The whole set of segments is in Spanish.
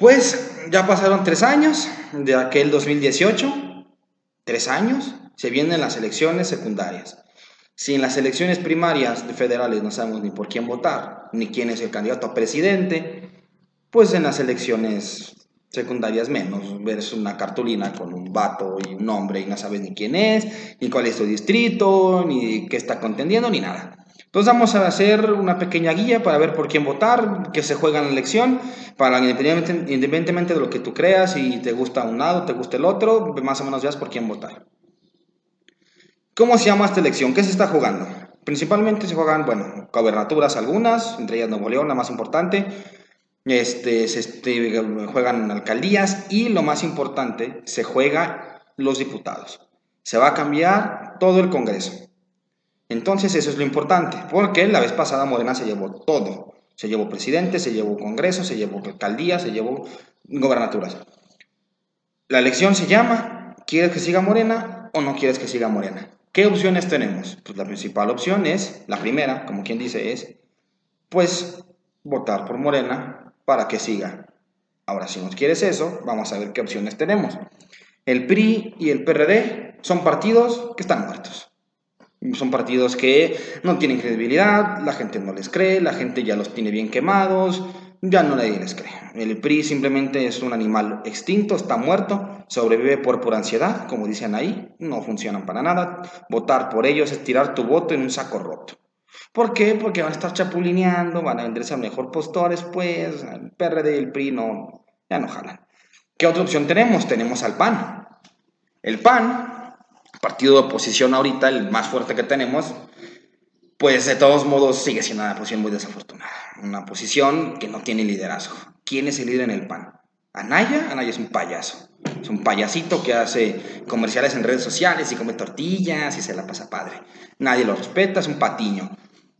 Pues ya pasaron tres años de aquel 2018, tres años, se vienen las elecciones secundarias. Si en las elecciones primarias federales no sabemos ni por quién votar, ni quién es el candidato a presidente, pues en las elecciones secundarias menos. Ves una cartulina con un vato y un nombre y no sabes ni quién es, ni cuál es su distrito, ni qué está contendiendo, ni nada. Entonces vamos a hacer una pequeña guía para ver por quién votar, qué se juega en la elección, para independientemente, independientemente de lo que tú creas, si te gusta un lado, te gusta el otro, más o menos veas por quién votar. ¿Cómo se llama esta elección? ¿Qué se está jugando? Principalmente se juegan, bueno, gobernaturas algunas, entre ellas Nuevo León, la más importante. Este, se este, juegan alcaldías y lo más importante, se juega los diputados. Se va a cambiar todo el Congreso. Entonces eso es lo importante, porque la vez pasada Morena se llevó todo. Se llevó presidente, se llevó congreso, se llevó alcaldía, se llevó gobernaturas. La elección se llama, ¿quieres que siga Morena o no quieres que siga Morena? ¿Qué opciones tenemos? Pues la principal opción es, la primera, como quien dice, es, pues, votar por Morena para que siga. Ahora, si no quieres eso, vamos a ver qué opciones tenemos. El PRI y el PRD son partidos que están muertos. Son partidos que no tienen credibilidad, la gente no les cree, la gente ya los tiene bien quemados, ya no nadie les cree. El PRI simplemente es un animal extinto, está muerto, sobrevive por pura ansiedad, como dicen ahí, no funcionan para nada. Votar por ellos es tirar tu voto en un saco roto. ¿Por qué? Porque van a estar chapulineando, van a venderse a mejor postores, pues el PRD el PRI no, ya no jalan. ¿Qué otra opción tenemos? Tenemos al PAN. El PAN partido de oposición ahorita, el más fuerte que tenemos, pues de todos modos sigue siendo una posición muy desafortunada. Una posición que no tiene liderazgo. ¿Quién es el líder en el PAN? Anaya, Anaya es un payaso. Es un payasito que hace comerciales en redes sociales y come tortillas y se la pasa padre. Nadie lo respeta, es un patiño.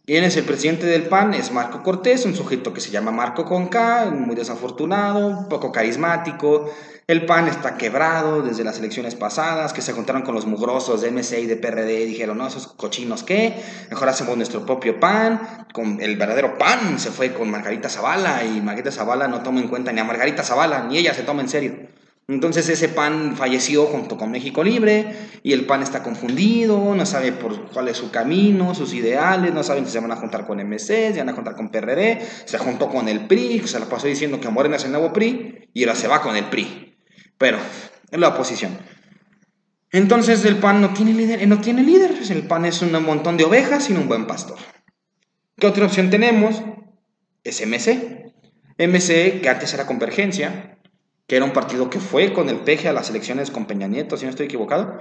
¿Quién es el presidente del PAN? Es Marco Cortés, un sujeto que se llama Marco Conca, muy desafortunado, poco carismático. El PAN está quebrado desde las elecciones pasadas, que se juntaron con los mugrosos de MC y de PRD y dijeron, no, esos cochinos qué, mejor hacemos nuestro propio PAN. Con el verdadero PAN se fue con Margarita Zavala y Margarita Zavala no toma en cuenta ni a Margarita Zavala, ni ella se toma en serio. Entonces ese PAN falleció junto con México Libre y el PAN está confundido, no sabe por cuál es su camino, sus ideales, no saben si se van a juntar con MC, si van a juntar con PRD, se juntó con el PRI, se la pasó diciendo que Morena es el nuevo PRI y ahora se va con el PRI. Pero es la oposición. Entonces el PAN no tiene líder, no tiene líder, el PAN es un montón de ovejas sin un buen pastor. ¿Qué otra opción tenemos? Es MC. MC, que antes era Convergencia, que era un partido que fue con el peje a las elecciones con Peña Nieto, si no estoy equivocado.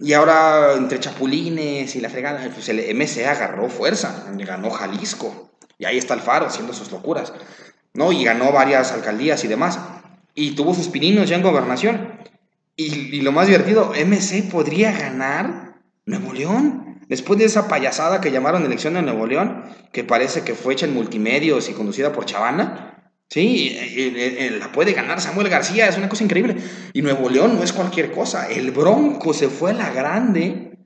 Y ahora, entre chapulines y la fregada, pues el MC agarró fuerza, ganó Jalisco. Y ahí está el Faro haciendo sus locuras. ¿no? Y ganó varias alcaldías y demás. Y tuvo sus pininos ya en gobernación. Y, y lo más divertido, MC podría ganar Nuevo León. Después de esa payasada que llamaron elección de Nuevo León, que parece que fue hecha en multimedios y conducida por Chavana, Sí, la puede ganar Samuel García, es una cosa increíble. Y Nuevo León no es cualquier cosa. El Bronco se fue a la grande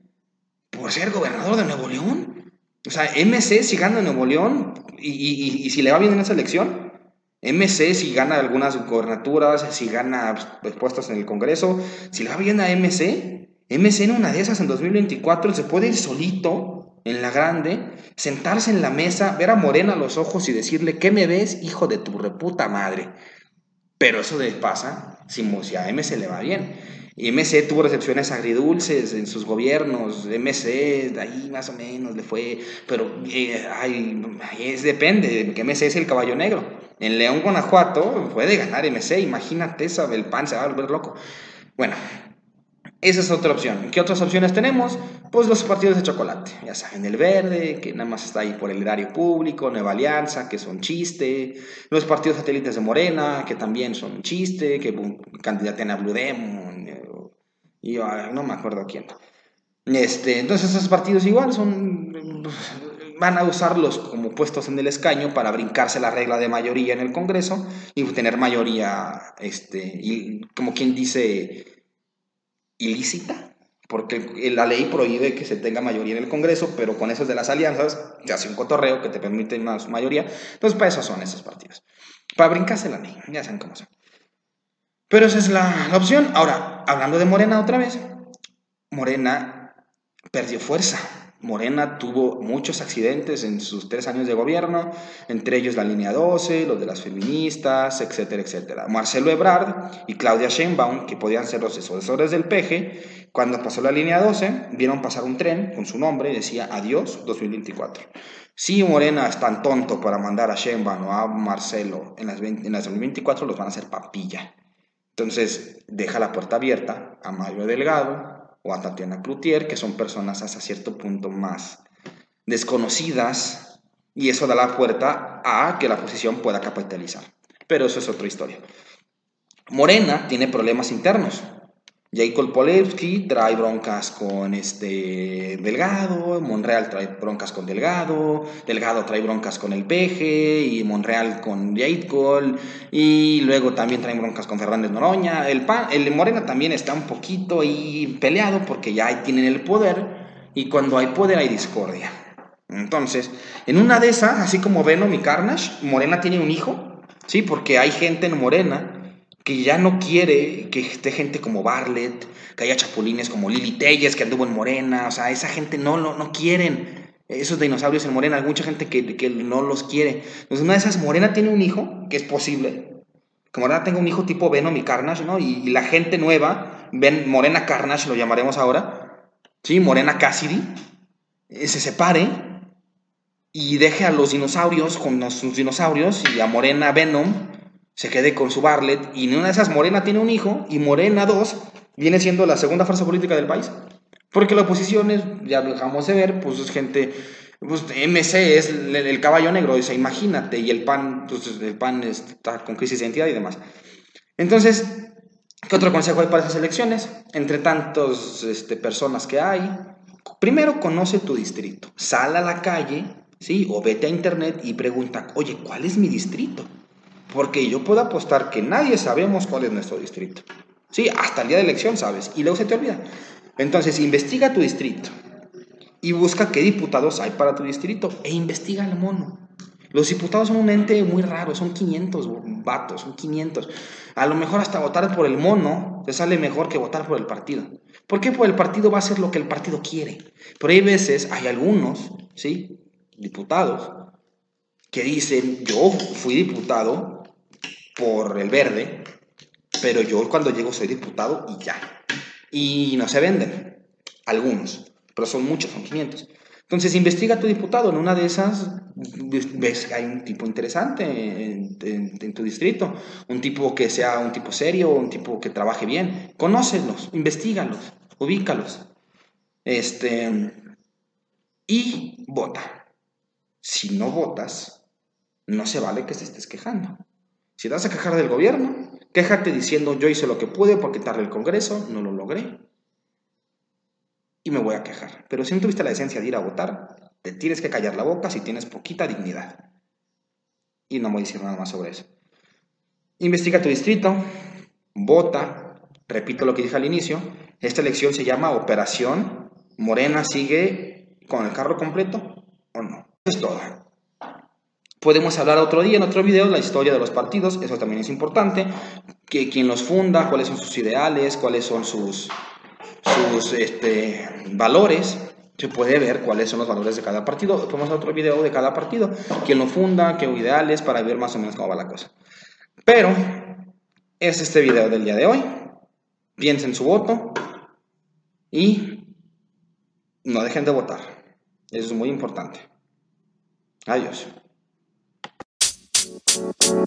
por ser gobernador de Nuevo León. O sea, MC si gana Nuevo León y, si le va bien en esa elección, MC si gana algunas gobernaturas, si gana pues, puestos en el Congreso, si le va bien a MC, MC en una de esas en 2024 se puede ir solito en la grande, sentarse en la mesa, ver a Morena a los ojos y decirle, ¿qué me ves, hijo de tu reputa madre? Pero eso le pasa si, a MC le va bien. Y MC tuvo recepciones agridulces en sus gobiernos, MC, ahí más o menos le fue, pero eh, es, depende, que MC es el caballo negro. En León, Guanajuato, puede ganar MC, imagínate el pan se va a volver loco. Bueno, esa es otra opción. ¿Qué otras opciones tenemos? Pues los partidos de chocolate. Ya saben, el verde, que nada más está ahí por el erario público, Nueva Alianza, que son chiste. Los partidos satélites de Morena, que también son chiste, que candidaten a Blue Demon. Eh, y no me acuerdo quién. Este, entonces esos partidos igual son van a usarlos como puestos en el escaño para brincarse la regla de mayoría en el Congreso y tener mayoría, este, y como quien dice, ilícita, porque la ley prohíbe que se tenga mayoría en el Congreso, pero con esos de las alianzas se hace un cotorreo que te permite más mayoría. Entonces, para eso son esos partidos. Para brincarse la ley, ya saben cómo son. Pero esa es la opción. Ahora, hablando de Morena otra vez, Morena perdió fuerza. Morena tuvo muchos accidentes en sus tres años de gobierno, entre ellos la línea 12, los de las feministas, etcétera, etcétera. Marcelo Ebrard y Claudia Sheinbaum, que podían ser los sucesores del PG, cuando pasó la línea 12, vieron pasar un tren con su nombre y decía adiós 2024. Si Morena es tan tonto para mandar a Sheinbaum o a Marcelo en las, en las 2024, los van a hacer papilla. Entonces, deja la puerta abierta a Mario Delgado, o a Tatiana Cloutier, que son personas hasta cierto punto más desconocidas y eso da la puerta a que la posición pueda capitalizar. Pero eso es otra historia. Morena tiene problemas internos. Jacob Polewski trae broncas con este Delgado, Monreal trae broncas con Delgado, Delgado trae broncas con el Peje y Monreal con Jacob y luego también traen broncas con Fernández Noroña. El, PAN, el Morena también está un poquito ahí peleado porque ya tienen el poder y cuando hay poder hay discordia. Entonces, en una de esas, así como Venom y Carnage, Morena tiene un hijo, ¿sí? Porque hay gente en Morena que ya no quiere que esté gente como Barlet, que haya chapulines como Lili Telles, que anduvo en Morena, o sea, esa gente no, no, no quieren esos dinosaurios en Morena, hay mucha gente que, que no los quiere. Entonces, una de esas, Morena tiene un hijo, que es posible, que Morena tenga un hijo tipo Venom y Carnage, ¿no? Y, la gente nueva, ven Morena Carnage, lo llamaremos ahora, ¿sí? Morena Cassidy, eh, se separe y deje a los dinosaurios con sus dinosaurios y a Morena Venom se quede con su Barlet y en una de esas Morena tiene un hijo y Morena 2 viene siendo la segunda fuerza política del país. Porque la oposición es, ya lo dejamos de ver, pues es gente, pues MC es el, caballo negro, o imagínate, y el PAN, pues el PAN está con crisis de identidad y demás. Entonces, ¿qué otro consejo hay para esas elecciones? Entre tantas este, personas que hay, primero conoce tu distrito, sal a la calle, ¿sí? O vete a internet y pregunta, oye, ¿cuál es mi distrito? Porque yo puedo apostar que nadie sabemos cuál es nuestro distrito. Sí, hasta el día de elección sabes, y luego se te olvida. Entonces, investiga tu distrito y busca qué diputados hay para tu distrito e investiga el mono. Los diputados son un ente muy raro, son 500 vatos, son 500. A lo mejor hasta votar por el mono te sale mejor que votar por el partido. ¿Por qué? El partido va a hacer lo que el partido quiere. Pero hay veces, hay algunos, ¿sí? Diputados, que dicen, yo fui diputado por el verde, pero yo cuando llego soy diputado y ya. Y no se venden, algunos, pero son muchos, son 500. Entonces investiga a tu diputado, en una de esas ves que hay un tipo interesante en, tu distrito, un tipo que sea un tipo serio, un tipo que trabaje bien, conócelos, investigalos, ubícalos. Este, y vota. Si no votas, no se vale que se estés quejando. Si vas a quejar del gobierno, quéjate diciendo yo hice lo que pude por quitarle el Congreso, no lo logré. Y me voy a quejar. Pero si no tuviste la esencia de ir a votar, te tienes que callar la boca si tienes poquita dignidad. Y no voy a decir nada más sobre eso. Investiga tu distrito, vota, repito lo que dije al inicio, esta elección se llama Operación Morena sigue con el carro completo o no. Eso es todo. Podemos hablar otro día, en otro video, la historia de los partidos, eso también es importante, que, quién los funda, cuáles son sus ideales, cuáles son sus, sus este, valores, se puede ver cuáles son los valores de cada partido. Podemos hacer otro video de cada partido, quién lo funda, qué ideales, para ver más o menos cómo va la cosa. Pero es este video del día de hoy. Piensen su voto y no dejen de votar. Eso es muy importante. Adiós. Thank you.